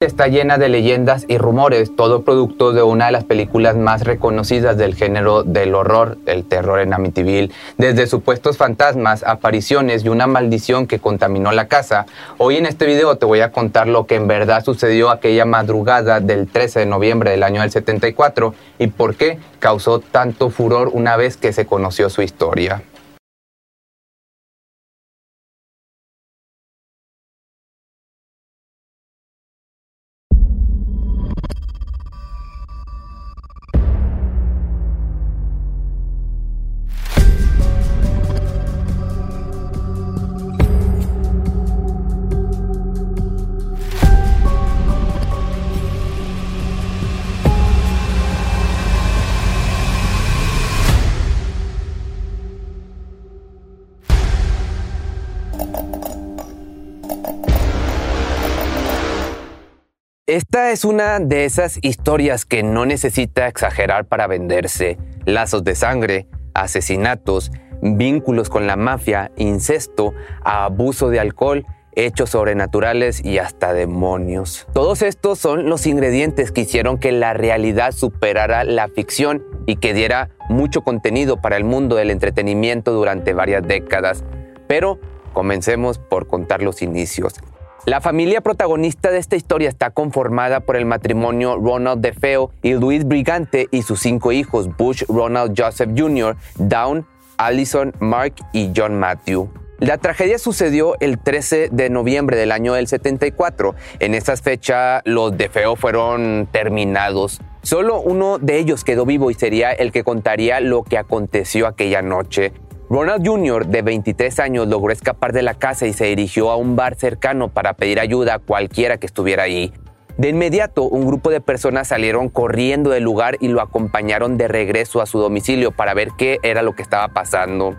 está llena de leyendas y rumores, todo producto de una de las películas más reconocidas del género del horror, el terror en Amityville. Desde supuestos fantasmas, apariciones y una maldición que contaminó la casa, hoy en este video te voy a contar lo que en verdad sucedió aquella madrugada del 13 de noviembre del año del 74 y por qué causó tanto furor una vez que se conoció su historia. Esta es una de esas historias que no necesita exagerar para venderse. Lazos de sangre, asesinatos, vínculos con la mafia, incesto, abuso de alcohol, hechos sobrenaturales y hasta demonios. Todos estos son los ingredientes que hicieron que la realidad superara la ficción y que diera mucho contenido para el mundo del entretenimiento durante varias décadas. Pero comencemos por contar los inicios. La familia protagonista de esta historia está conformada por el matrimonio Ronald DeFeo y Luis Brigante y sus cinco hijos, Bush Ronald Joseph Jr., Down, Allison, Mark y John Matthew. La tragedia sucedió el 13 de noviembre del año del 74. En esa fecha los DeFeo fueron terminados. Solo uno de ellos quedó vivo y sería el que contaría lo que aconteció aquella noche. Ronald Jr., de 23 años, logró escapar de la casa y se dirigió a un bar cercano para pedir ayuda a cualquiera que estuviera ahí. De inmediato, un grupo de personas salieron corriendo del lugar y lo acompañaron de regreso a su domicilio para ver qué era lo que estaba pasando.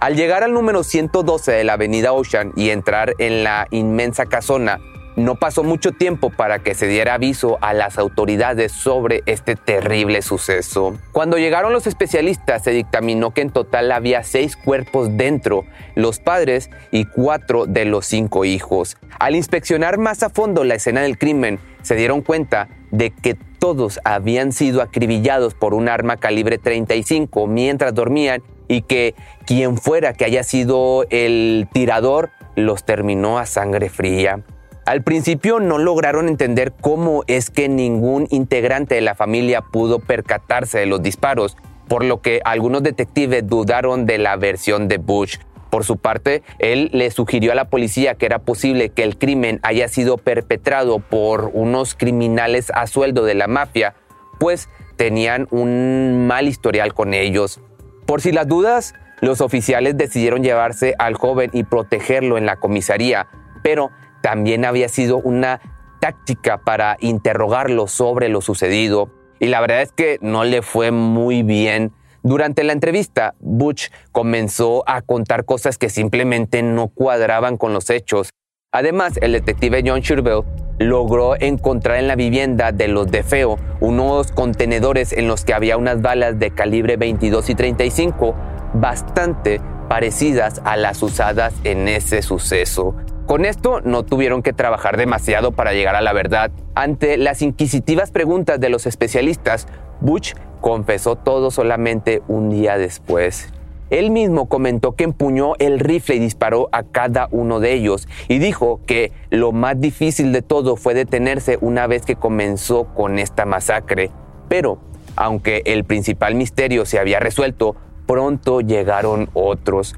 Al llegar al número 112 de la avenida Ocean y entrar en la inmensa casona, no pasó mucho tiempo para que se diera aviso a las autoridades sobre este terrible suceso. Cuando llegaron los especialistas se dictaminó que en total había seis cuerpos dentro, los padres y cuatro de los cinco hijos. Al inspeccionar más a fondo la escena del crimen, se dieron cuenta de que todos habían sido acribillados por un arma calibre 35 mientras dormían y que quien fuera que haya sido el tirador los terminó a sangre fría. Al principio no lograron entender cómo es que ningún integrante de la familia pudo percatarse de los disparos, por lo que algunos detectives dudaron de la versión de Bush. Por su parte, él le sugirió a la policía que era posible que el crimen haya sido perpetrado por unos criminales a sueldo de la mafia, pues tenían un mal historial con ellos. Por si las dudas, los oficiales decidieron llevarse al joven y protegerlo en la comisaría, pero también había sido una táctica para interrogarlo sobre lo sucedido. Y la verdad es que no le fue muy bien. Durante la entrevista, Butch comenzó a contar cosas que simplemente no cuadraban con los hechos. Además, el detective John Shirvell logró encontrar en la vivienda de los de Feo unos contenedores en los que había unas balas de calibre 22 y 35 bastante parecidas a las usadas en ese suceso. Con esto no tuvieron que trabajar demasiado para llegar a la verdad. Ante las inquisitivas preguntas de los especialistas, Butch confesó todo solamente un día después. Él mismo comentó que empuñó el rifle y disparó a cada uno de ellos y dijo que lo más difícil de todo fue detenerse una vez que comenzó con esta masacre. Pero, aunque el principal misterio se había resuelto, pronto llegaron otros.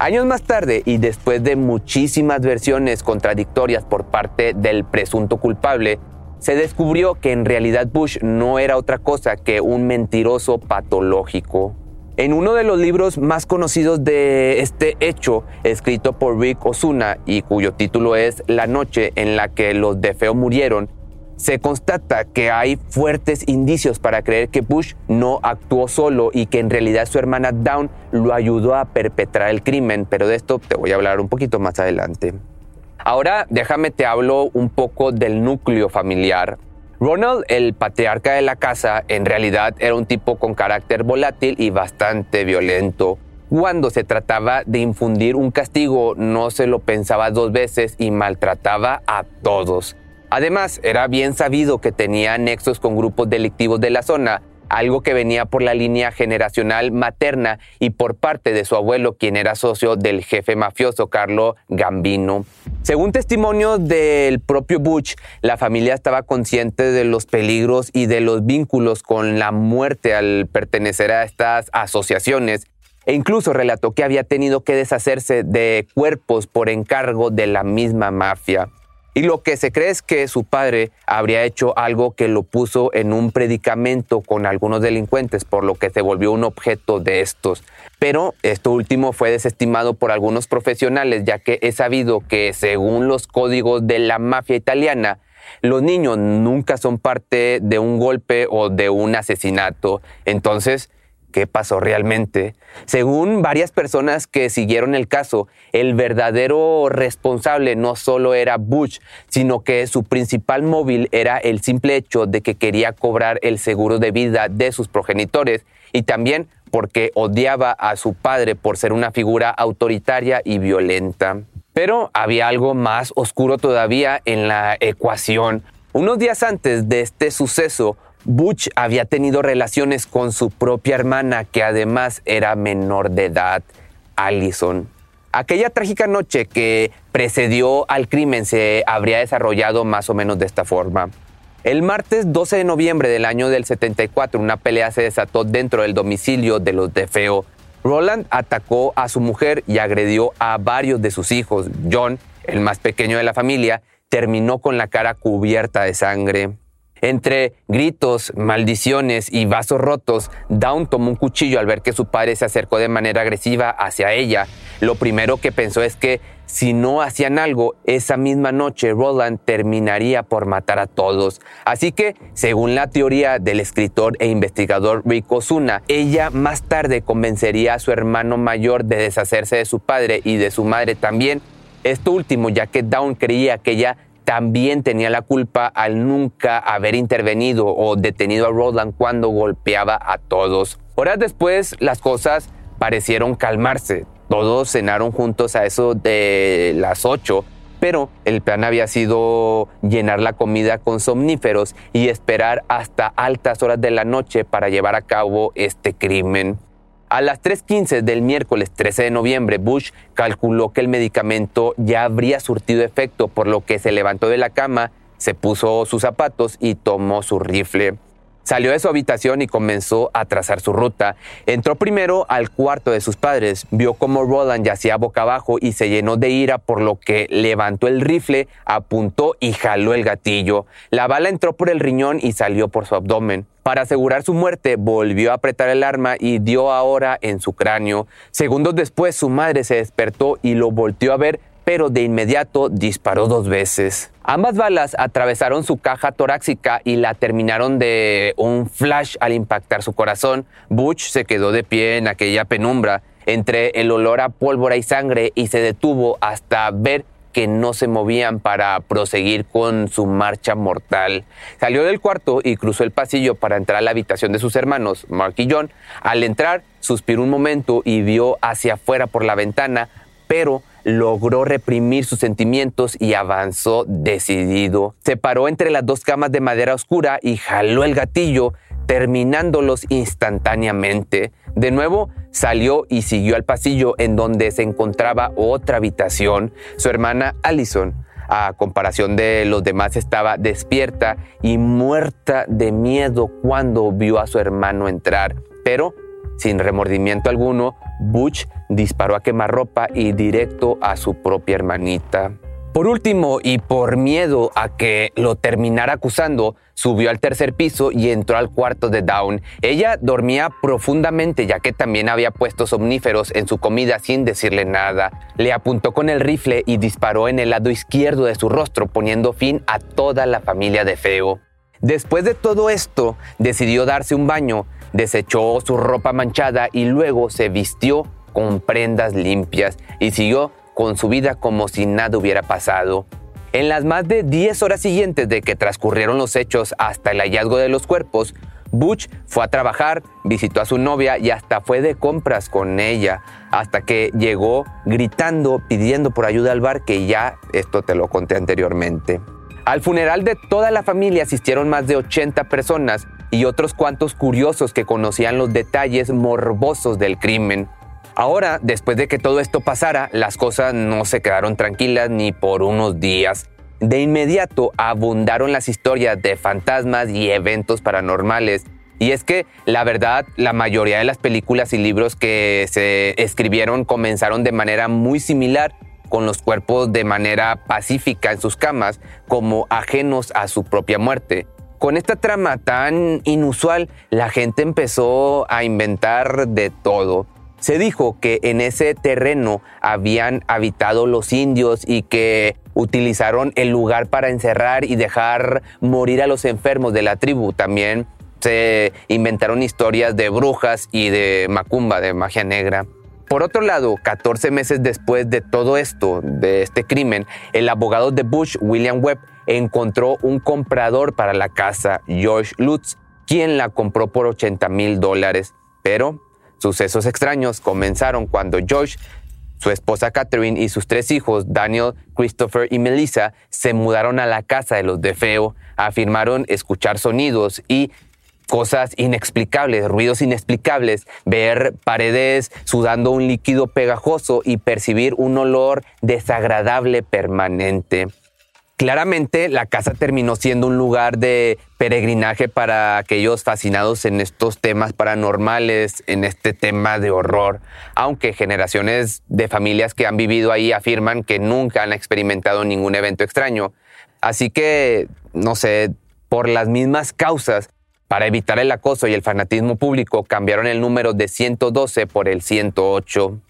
Años más tarde y después de muchísimas versiones contradictorias por parte del presunto culpable, se descubrió que en realidad Bush no era otra cosa que un mentiroso patológico. En uno de los libros más conocidos de este hecho, escrito por Rick Osuna y cuyo título es La noche en la que los de Feo murieron, se constata que hay fuertes indicios para creer que Bush no actuó solo y que en realidad su hermana Down lo ayudó a perpetrar el crimen, pero de esto te voy a hablar un poquito más adelante. Ahora déjame te hablo un poco del núcleo familiar. Ronald, el patriarca de la casa, en realidad era un tipo con carácter volátil y bastante violento. Cuando se trataba de infundir un castigo, no se lo pensaba dos veces y maltrataba a todos. Además, era bien sabido que tenía nexos con grupos delictivos de la zona, algo que venía por la línea generacional materna y por parte de su abuelo, quien era socio del jefe mafioso Carlo Gambino. Según testimonios del propio Butch, la familia estaba consciente de los peligros y de los vínculos con la muerte al pertenecer a estas asociaciones e incluso relató que había tenido que deshacerse de cuerpos por encargo de la misma mafia. Y lo que se cree es que su padre habría hecho algo que lo puso en un predicamento con algunos delincuentes, por lo que se volvió un objeto de estos. Pero esto último fue desestimado por algunos profesionales, ya que es sabido que según los códigos de la mafia italiana, los niños nunca son parte de un golpe o de un asesinato. Entonces, qué pasó realmente. Según varias personas que siguieron el caso, el verdadero responsable no solo era Bush, sino que su principal móvil era el simple hecho de que quería cobrar el seguro de vida de sus progenitores y también porque odiaba a su padre por ser una figura autoritaria y violenta. Pero había algo más oscuro todavía en la ecuación. Unos días antes de este suceso, Butch había tenido relaciones con su propia hermana, que además era menor de edad, Allison. Aquella trágica noche que precedió al crimen se habría desarrollado más o menos de esta forma. El martes 12 de noviembre del año del 74, una pelea se desató dentro del domicilio de los de Feo. Roland atacó a su mujer y agredió a varios de sus hijos. John, el más pequeño de la familia, terminó con la cara cubierta de sangre. Entre gritos, maldiciones y vasos rotos, Dawn tomó un cuchillo al ver que su padre se acercó de manera agresiva hacia ella. Lo primero que pensó es que si no hacían algo, esa misma noche Roland terminaría por matar a todos. Así que, según la teoría del escritor e investigador Rick Osuna, ella más tarde convencería a su hermano mayor de deshacerse de su padre y de su madre también. Esto último, ya que Dawn creía que ella también tenía la culpa al nunca haber intervenido o detenido a Roland cuando golpeaba a todos. Horas después las cosas parecieron calmarse. Todos cenaron juntos a eso de las 8, pero el plan había sido llenar la comida con somníferos y esperar hasta altas horas de la noche para llevar a cabo este crimen. A las 3.15 del miércoles 13 de noviembre, Bush calculó que el medicamento ya habría surtido efecto, por lo que se levantó de la cama, se puso sus zapatos y tomó su rifle. Salió de su habitación y comenzó a trazar su ruta. Entró primero al cuarto de sus padres, vio cómo Roland yacía boca abajo y se llenó de ira por lo que levantó el rifle, apuntó y jaló el gatillo. La bala entró por el riñón y salió por su abdomen. Para asegurar su muerte, volvió a apretar el arma y dio ahora en su cráneo. Segundos después, su madre se despertó y lo volteó a ver, pero de inmediato disparó dos veces. Ambas balas atravesaron su caja torácica y la terminaron de un flash al impactar su corazón. Butch se quedó de pie en aquella penumbra entre el olor a pólvora y sangre y se detuvo hasta ver que no se movían para proseguir con su marcha mortal. Salió del cuarto y cruzó el pasillo para entrar a la habitación de sus hermanos, Mark y John. Al entrar, suspiró un momento y vio hacia afuera por la ventana, pero logró reprimir sus sentimientos y avanzó decidido. Se paró entre las dos camas de madera oscura y jaló el gatillo, terminándolos instantáneamente. De nuevo, salió y siguió al pasillo en donde se encontraba otra habitación. Su hermana Allison, a comparación de los demás, estaba despierta y muerta de miedo cuando vio a su hermano entrar. Pero, sin remordimiento alguno, Butch disparó a quemarropa y directo a su propia hermanita. Por último, y por miedo a que lo terminara acusando, subió al tercer piso y entró al cuarto de Dawn. Ella dormía profundamente ya que también había puesto somníferos en su comida sin decirle nada. Le apuntó con el rifle y disparó en el lado izquierdo de su rostro poniendo fin a toda la familia de Feo. Después de todo esto, decidió darse un baño, desechó su ropa manchada y luego se vistió con prendas limpias y siguió con su vida como si nada hubiera pasado. En las más de 10 horas siguientes de que transcurrieron los hechos hasta el hallazgo de los cuerpos, Butch fue a trabajar, visitó a su novia y hasta fue de compras con ella, hasta que llegó gritando, pidiendo por ayuda al bar, que ya esto te lo conté anteriormente. Al funeral de toda la familia asistieron más de 80 personas y otros cuantos curiosos que conocían los detalles morbosos del crimen. Ahora, después de que todo esto pasara, las cosas no se quedaron tranquilas ni por unos días. De inmediato abundaron las historias de fantasmas y eventos paranormales. Y es que, la verdad, la mayoría de las películas y libros que se escribieron comenzaron de manera muy similar, con los cuerpos de manera pacífica en sus camas, como ajenos a su propia muerte. Con esta trama tan inusual, la gente empezó a inventar de todo. Se dijo que en ese terreno habían habitado los indios y que utilizaron el lugar para encerrar y dejar morir a los enfermos de la tribu. También se inventaron historias de brujas y de macumba, de magia negra. Por otro lado, 14 meses después de todo esto, de este crimen, el abogado de Bush, William Webb, encontró un comprador para la casa, George Lutz, quien la compró por 80 mil dólares. Pero sucesos extraños comenzaron cuando George su esposa Catherine y sus tres hijos, Daniel, Christopher y Melissa, se mudaron a la casa de los de Feo, afirmaron escuchar sonidos y cosas inexplicables, ruidos inexplicables, ver paredes sudando un líquido pegajoso y percibir un olor desagradable permanente. Claramente la casa terminó siendo un lugar de peregrinaje para aquellos fascinados en estos temas paranormales, en este tema de horror, aunque generaciones de familias que han vivido ahí afirman que nunca han experimentado ningún evento extraño. Así que, no sé, por las mismas causas, para evitar el acoso y el fanatismo público, cambiaron el número de 112 por el 108.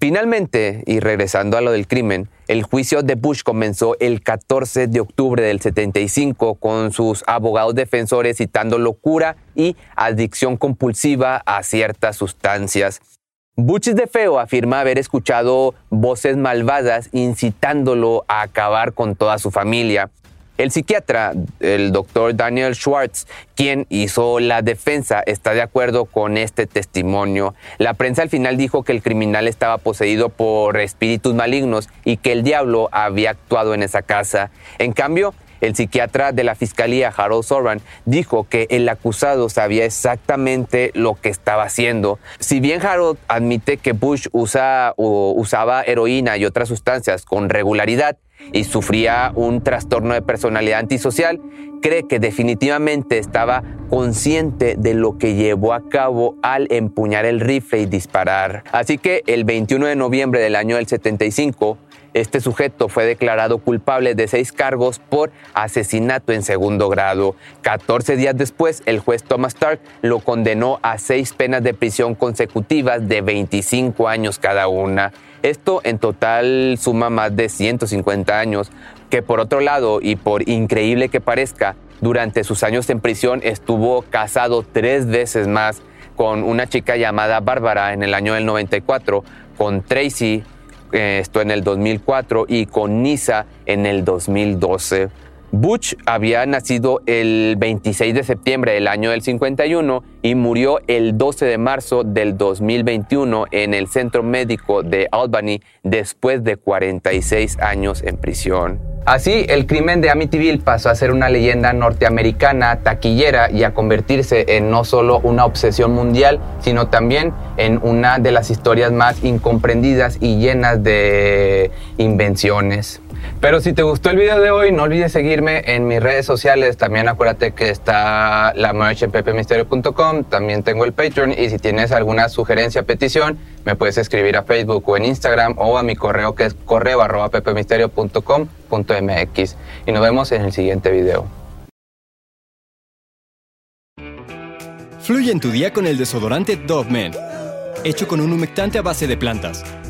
Finalmente, y regresando a lo del crimen, el juicio de Bush comenzó el 14 de octubre del 75 con sus abogados defensores citando locura y adicción compulsiva a ciertas sustancias. Bush de Feo afirma haber escuchado voces malvadas incitándolo a acabar con toda su familia. El psiquiatra, el doctor Daniel Schwartz, quien hizo la defensa, está de acuerdo con este testimonio. La prensa al final dijo que el criminal estaba poseído por espíritus malignos y que el diablo había actuado en esa casa. En cambio, el psiquiatra de la fiscalía, Harold Soran, dijo que el acusado sabía exactamente lo que estaba haciendo. Si bien Harold admite que Bush usa, usaba heroína y otras sustancias con regularidad, y sufría un trastorno de personalidad antisocial, cree que definitivamente estaba consciente de lo que llevó a cabo al empuñar el rifle y disparar. Así que el 21 de noviembre del año del 75, este sujeto fue declarado culpable de seis cargos por asesinato en segundo grado. 14 días después, el juez Thomas Stark lo condenó a seis penas de prisión consecutivas de 25 años cada una. Esto en total suma más de 150 años, que por otro lado, y por increíble que parezca, durante sus años en prisión estuvo casado tres veces más con una chica llamada Bárbara en el año del 94, con Tracy, eh, esto en el 2004, y con Nisa en el 2012. Butch había nacido el 26 de septiembre del año del 51 y murió el 12 de marzo del 2021 en el centro médico de Albany después de 46 años en prisión. Así, el crimen de Amityville pasó a ser una leyenda norteamericana taquillera y a convertirse en no solo una obsesión mundial, sino también en una de las historias más incomprendidas y llenas de invenciones. Pero si te gustó el video de hoy, no olvides seguirme en mis redes sociales. También acuérdate que está la merch en pepemisterio.com. También tengo el Patreon. Y si tienes alguna sugerencia, petición, me puedes escribir a Facebook o en Instagram o a mi correo que es correo arroba pepemisterio.com.mx. Y nos vemos en el siguiente video. Fluye en tu día con el desodorante Dove Men, hecho con un humectante a base de plantas